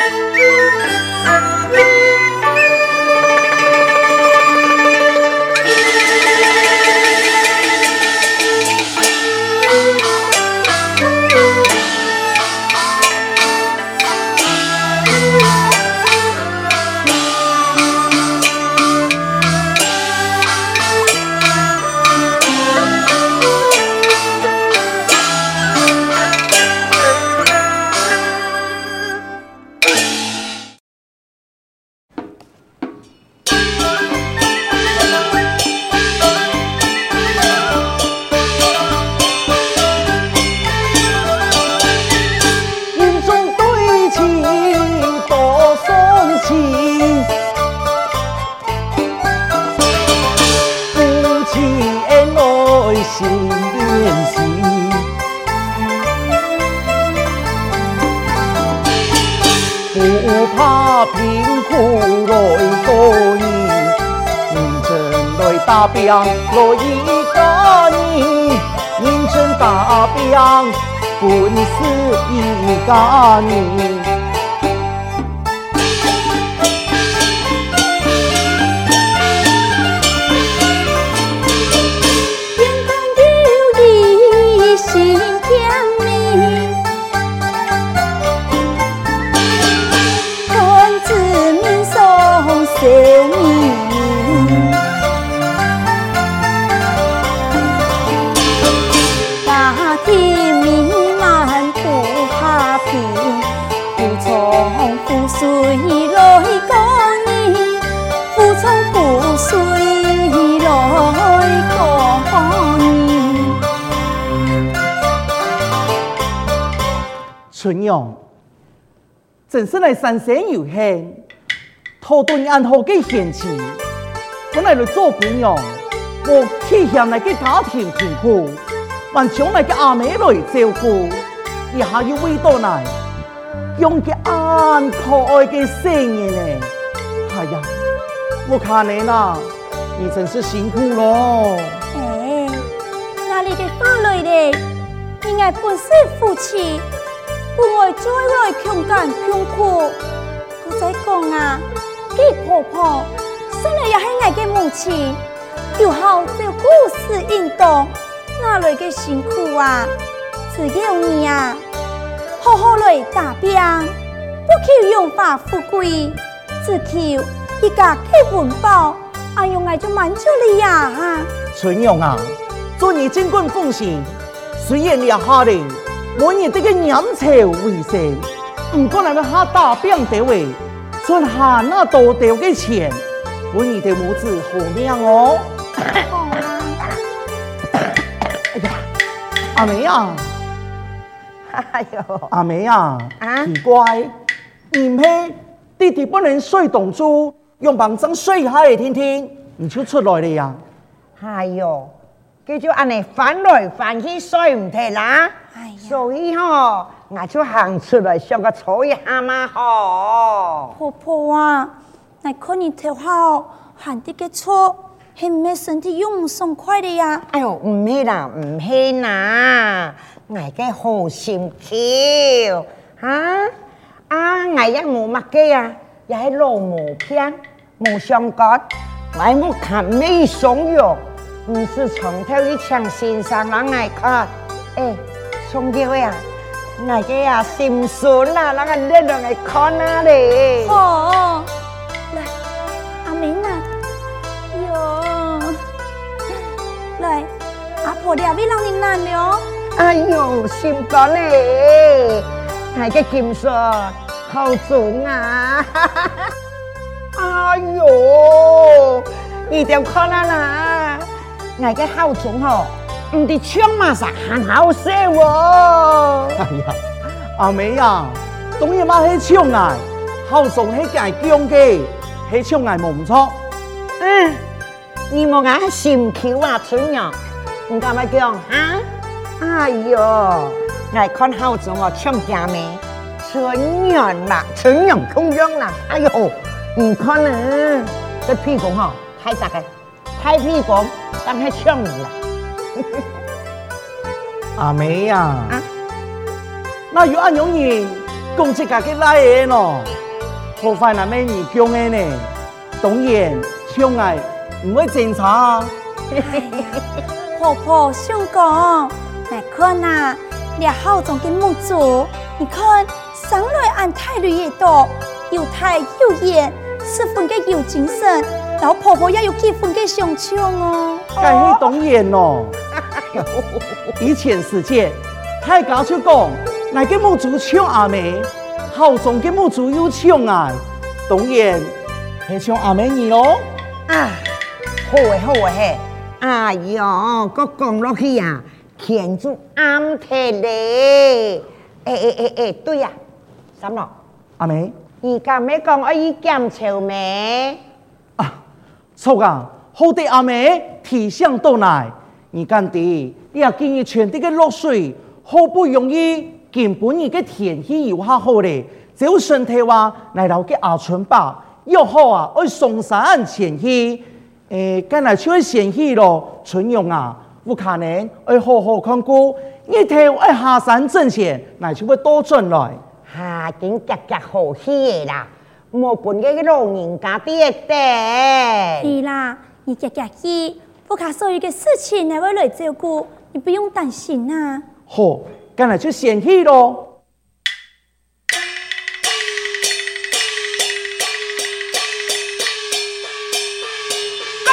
you 心变时，不怕贫苦来多你，认真来打拼来意干你，认真打拼本是一家你。姑娘，真是来三生有幸，托顿俺好给嫌弃。本来来做姑娘，我偏向来给家庭照顾，还常来给阿妹来照顾，也还有味道来，用个安可爱的声音呢。哎呀，我看你呐，你真是辛苦咯。哎，哪里的法来的？应该不是夫妻。不过，做爱去勇敢、艰苦，不再讲啊，给婆婆生了是伢的母亲，又好做护士、运动，哪来的辛苦啊？只要你啊，好好来打拼，不求荣华富贵，只求一家嘅温饱，哎呦，我就满足了呀！春阳啊，祝你勤工奉献，事你了好嘞！我日这个娘才卫生，唔过那个哈大病得胃，春哈那多得个钱，我你的物子好样哦。好啊！哎呀，阿梅啊！哎呦，阿梅啊！啊，你乖，你许弟弟不能睡董珠，用蚊帐睡，下来听听，你就出来了呀！哎呦，佮就安尼翻来翻去睡唔得啦。所以吼，我就喊出来，像个草一下嘛吼。婆婆啊，你看你头好，喊的个错，很没身体用不爽快的呀。哎呦，唔系啦，唔系啦，我个好心情，啊啊，我一磨麦个呀，也还老磨偏，磨伤骨，我还看没爽哟，唔是从头一枪身上人我看，哎。정기호야나게야심수나나가내려가커나래어 lại à mấy nà yo lại à phổ đèo với long nhìn nàn đó 아유심떠네나게김서허숭아아유이대로커나나나게하우숭허唔的枪马上很好些哦。哎呀，阿妹呀，东然冇去枪啊，好送去拣枪机，去枪来冇唔错。嗯，你冇眼系羡慕啊，春娘，你该咪讲哈？哎哟，爱看好中哦，枪家咩？春娘啦，春娘空娘啦，哎哟，你看你，这屁股哈太杂个，太屁股，当太枪了。阿妹呀，那有按样儿，工资家己来样咯？婆婆那美你讲的呢？懂言相爱，唔会检查。啊。婆婆想讲，你看呐，你好重的木竹，你看生来俺太女也多，又太又眼，十分的有精神，老婆婆也有几分的相像哦。该会懂言咯。比 全世界，太搞笑讲，那个母猪抢阿妹，好壮的母猪又抢啊，导演很像阿妹你咯啊，好诶好诶嘿，哎哟，哥讲落去啊，天主阿妹嘞，哎哎哎哎，对呀，什么咯，阿妹，你讲没讲我伊讲丑没？啊，臭啊，好的阿妹体像豆来。你干仔，你要建议全体个露水，好不容易，今本你个天气又下好只有身体哇，来到个阿村吧，又好啊，爱送山前去，诶，今日就要前去咯，春阳啊，有可能爱好好看顾，一天爱下山挣钱，奈就要倒转来，下紧夹夹好稀啦，无本个老人家的一代。是啦，你夹夹去。我卡所有嘅事情，呢，我来照顾，你不用担心啊。好，干日出山去咯。哎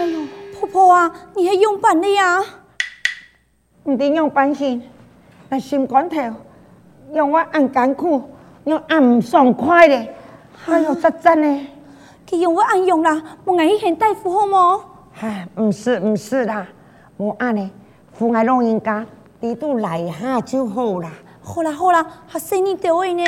呦，哎呦，婆婆啊，你还用办的呀？唔得用板心，那心肝疼，让我按艰苦，又唔爽快的。哎呦，真真嘞！用不暗用啦，我爱去现代服好么？哈，不是不是啦，我安尼，服爱老人家，你都来下就好啦。好啦好啦，还生意到位呢。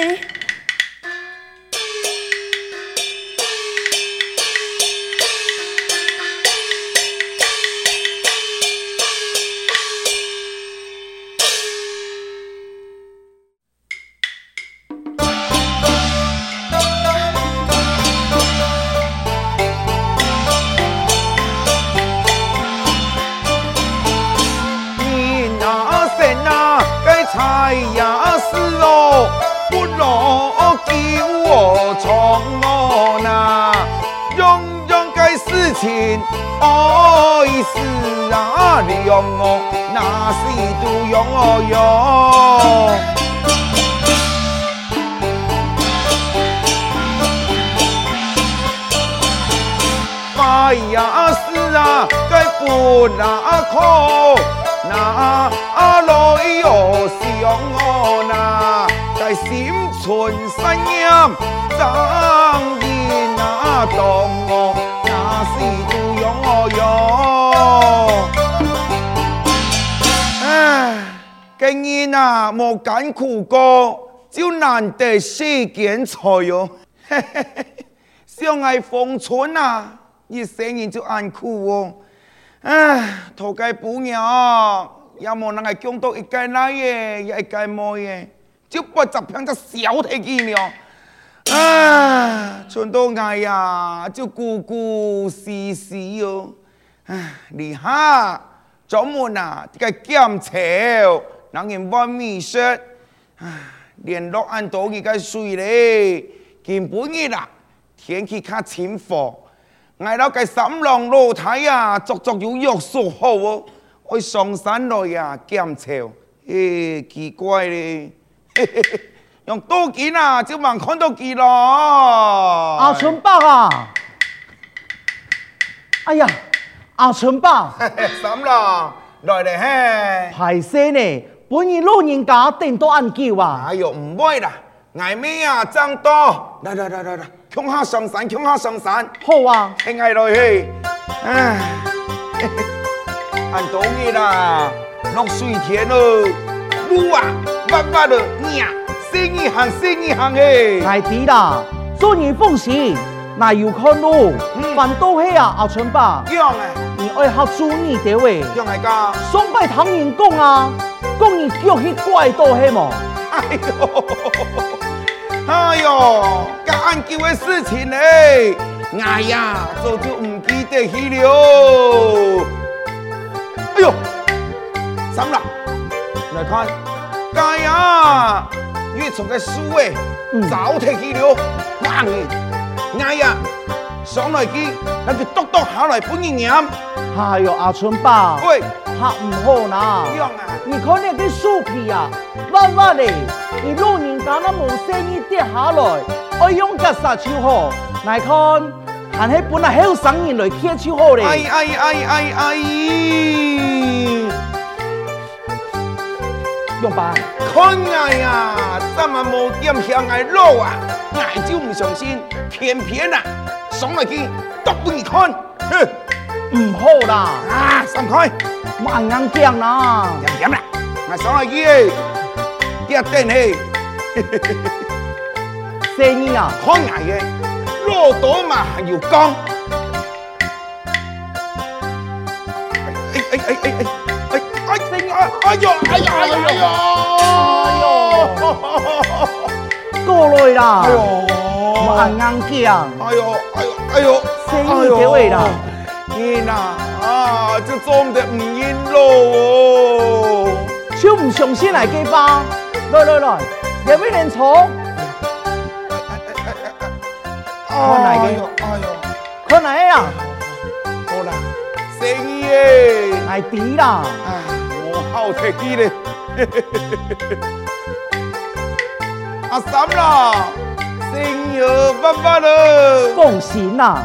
那是多养我哟，发呀丝啊该不拿口，那阿来哟想我那该心存啥样？长年那等我那是多养我哟。今日啊，冇艱苦過，就難得世間財喲。相愛逢春啊，一生人就安苦哦。唉，頭家姑娘啊，也冇能係講到一介奶嘅，也一介妹嘅，就八十平就少睇見了。啊，全都愛呀，就咕咕死死喲。唉，你哈，專門啊，這個檢查。那人話美食，連落安多幾個水咧，根本熱啦，天氣較清火，挨到個三郎露台啊，足足有約束好哦，我上山來啊，檢查，誒奇怪咧，用刀劍啊，就望看到幾咯。阿春伯啊，哎呀，阿春伯，三郎來咧嘿，排聲呢。本人老人家定到按计划。哎哟，唔会啦！嗌咩啊？张多来来来来来，穷下上山，穷下上山。好啊！听下落去。唉，嘿嘿，俺同意啦！落水田咯，路啊，弯弯的呀，生意行，生意行诶！太低啦！祝你不行，哪有可能咯？嗯，办多些啊，阿春爸。强嘞！你爱好生意的喂？用系加。双倍唐人公啊！讲你叫去怪多些么？哎呦，哎呦，干按叫的事情嘞！哎呀，早就唔记得去了。哎呦，怎么啦？来看，干呀，你种个树哎，早提去了，慢嘞，哎呀，上来去那就多多下来不容易。哎呦，阿春爸。拍唔好啦。你看那個樹皮啊，彎彎的，你老人家那冇生意跌下來，我用腳殺手好，來看，還係本來好生意來切手好咧。哎哎哎哎哎！用吧。看哎呀，怎麼冇點向愛路啊？愛就唔相信，偏偏啊，爽來去，都不你看，哼！唔好啦。啊，散開，冇人硬驚啦。點點啦，我上來嘢，點點嘿。生意啊，好捱嘅，落到嘛還要講。哎哎哎哎哎！哎呦，哎呀，哎呀，哎呦，过来啦！哎呦，慢慢讲。哎呦，哎呦，哎呦，生意结尾啦。囡啊，就装得唔认咯！想唔想先来给吧，来来来，得未人错？啊！哎哎哎哎哎！啊！哎呦哎呦！何来呀？何奈？生意耶！来提啦！我好客气嘞！阿三啦，意有办法咯！恭喜呐！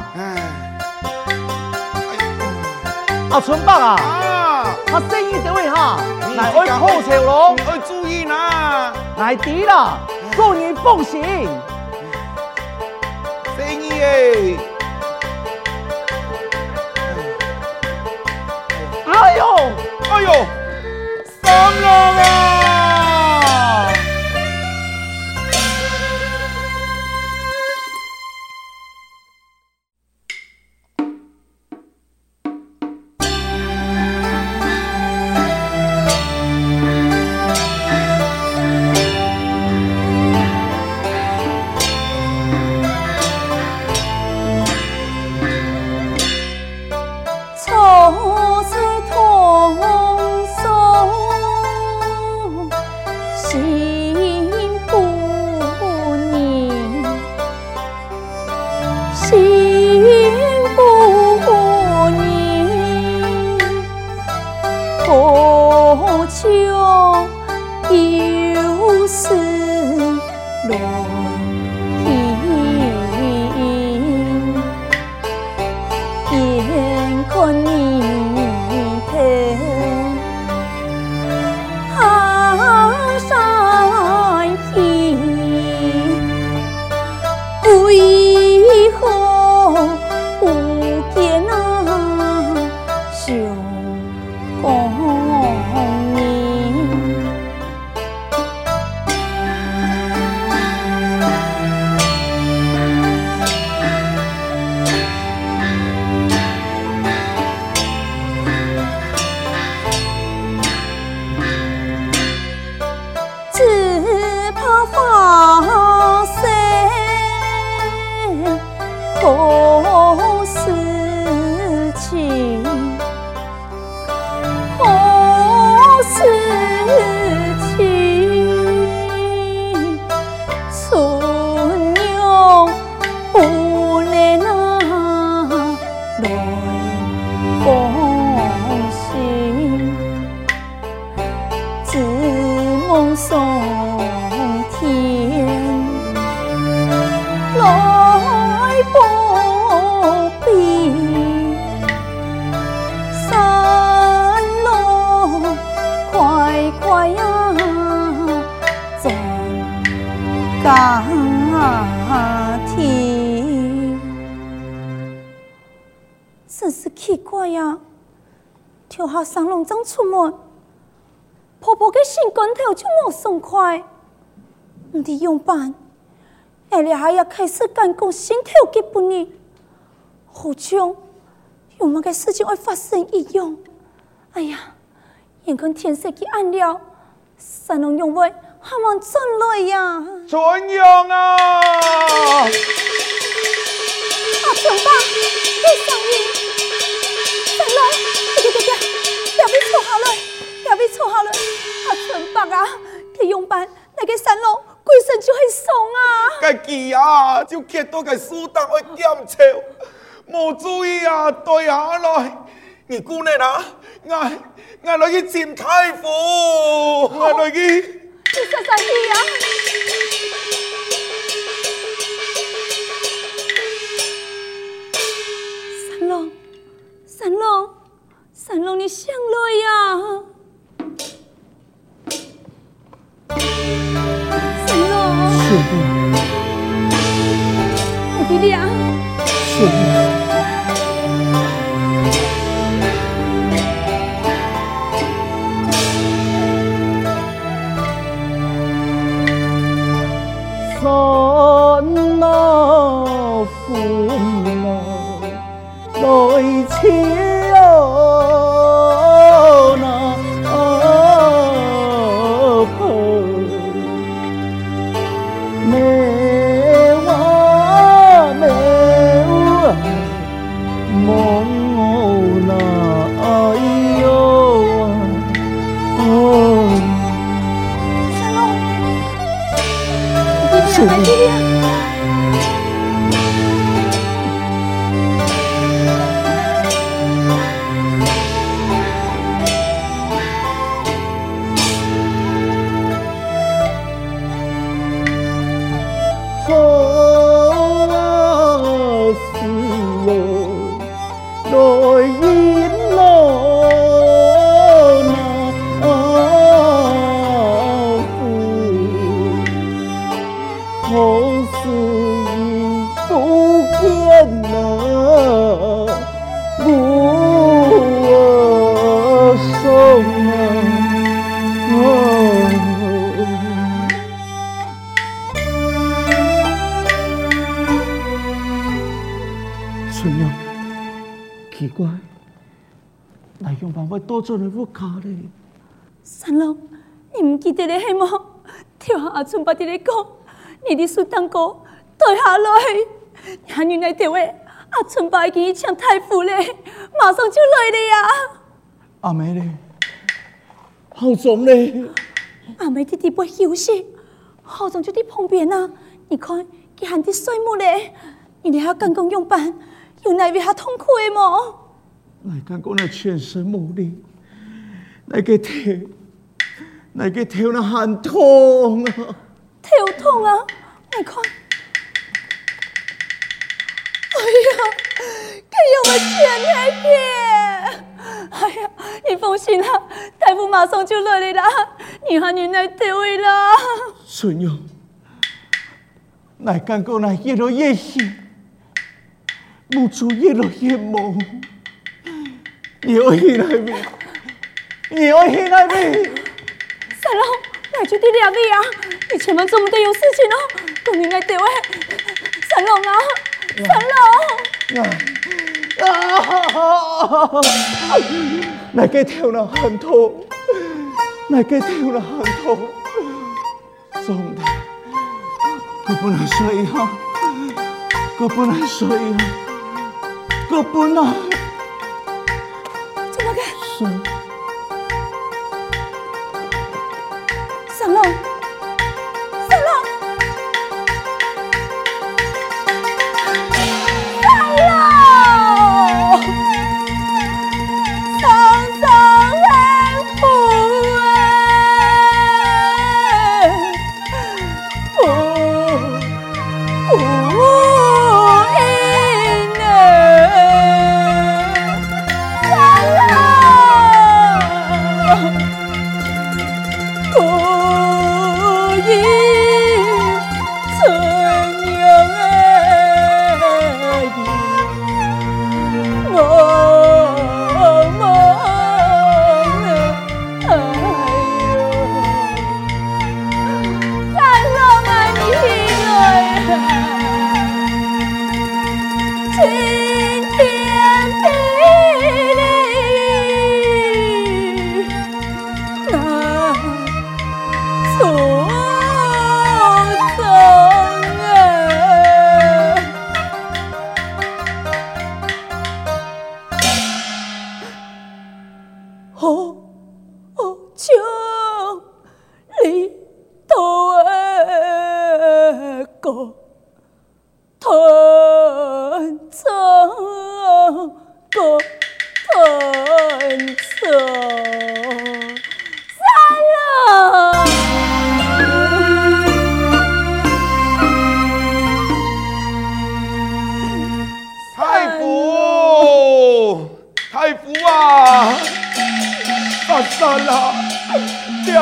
阿春伯啊，啊，他生意得会哈，来开好潮龙，要注意呐，来得啦，祝你放心，生意诶，哎呦，哎呦，三龙啊！出门，婆婆的心骨头就磨损快，我的腰板，夜里还要开始干够心跳的不呢？好像有么个事情会发生一样。哎呀，眼看天色既暗了，三楼永卫还望进来呀？传永啊！阿平爸，叶小云。要不错好了，阿春伯啊，去用办那个三郎，鬼神就很怂啊！家己啊，就捡到个苏档，爱捡钱，冇注意啊，对阿来，你姑奶奶，阿阿来去穿太服，阿来去。是啥子啊？三郎，三郎，三郎你想了呀？爹娘，爹娘，三那分来钱。来这样。我多出来不卡嘞，三郎，你唔记得了嘿么？听阿春伯在嘞讲，你的苏当哥退下来，伢女在台湾，阿春伯已经抢太服嘞，马上就来了呀！阿妹嘞，好重嘞！阿妹弟弟不休息，好重就滴旁边呐。你看，他喊的衰木嘞，你俩要赶工用抱，有哪位还痛苦的么？来奶讲过来全身无力，那个腿，那个腿都很痛啊！腿痛啊，你看，哎呀，该用钱害病！哎呀，你放心啊，大夫马上就来啦，你和你奶退位了。孙娘，来干过来，越老越细，目珠越老越猛。你去来没？你去来没？三龙，哪去的两位啊？你前面这么多有事情哦，都应该对爱，三郎啊，三郎！啊啊啊！来接替了韩涛，来接替了韩涛，总得，可不能随意啊，可不能随意啊，可不能。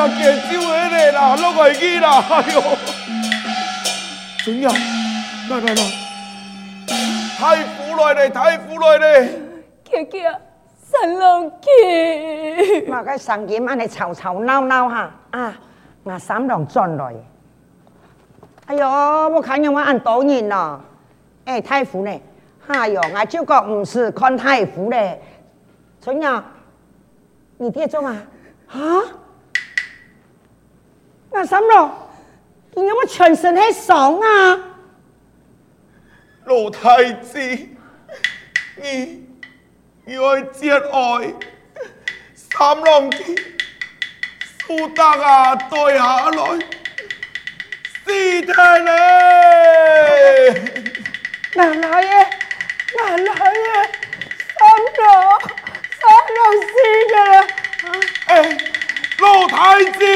个啦，啦，哎呦！怎样？来来来，太湖来嘞，太湖来嘞！姐姐，上楼梯。我给上几码那吵吵闹闹哈啊！我三两转来。哎呦，我看见我按抖音了。哎，太湖呢？哎呦，我就讲不是看太湖嘞，春样？你爹做嘛？啊？干什么？你有冇全身係爽啊？老太子，你你愛節愛，三郎子，蘇德啊，對下來，是的咧。奶奶耶，奶奶耶，三郎，三郎死嘅啦。哎、欸。老太子。